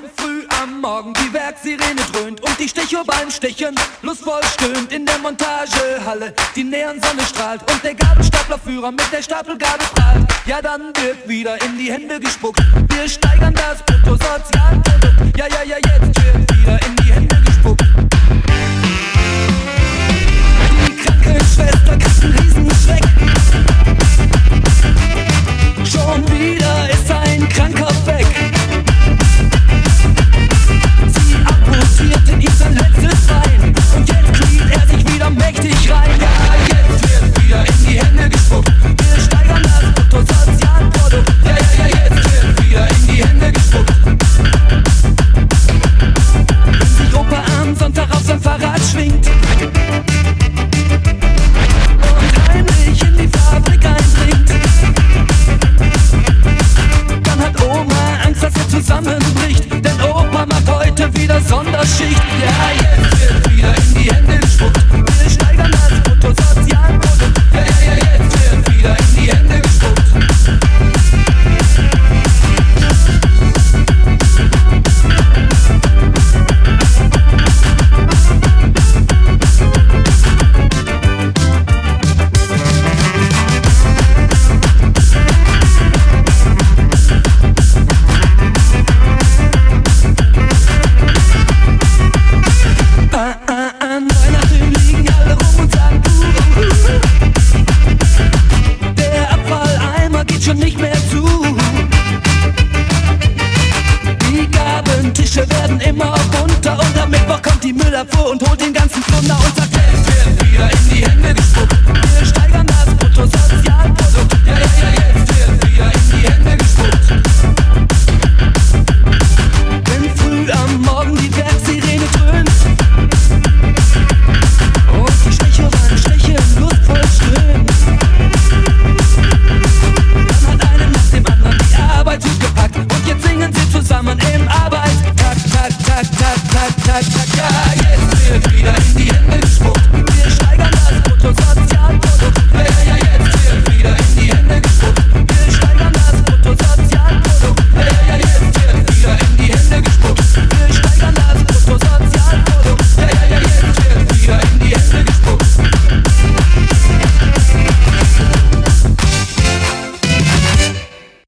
Wenn früh am Morgen die Werksirene dröhnt und die Stecho beim Stechen lustvoll stöhnt in der Montagehalle, die Neonsonne strahlt und der Gabelstaplerführer mit der Stapelgabel prahlt, ja dann wird wieder in die Hände gespuckt. Wir steigern das Bruttosozialprodukt, ja ja ja jetzt wird wieder in die Hände gespuckt. Wieder Sonderschicht. Ja, werden immer bunter und am Mittwoch kommt die Müllabfuhr und holt den ganzen Plunder und touch.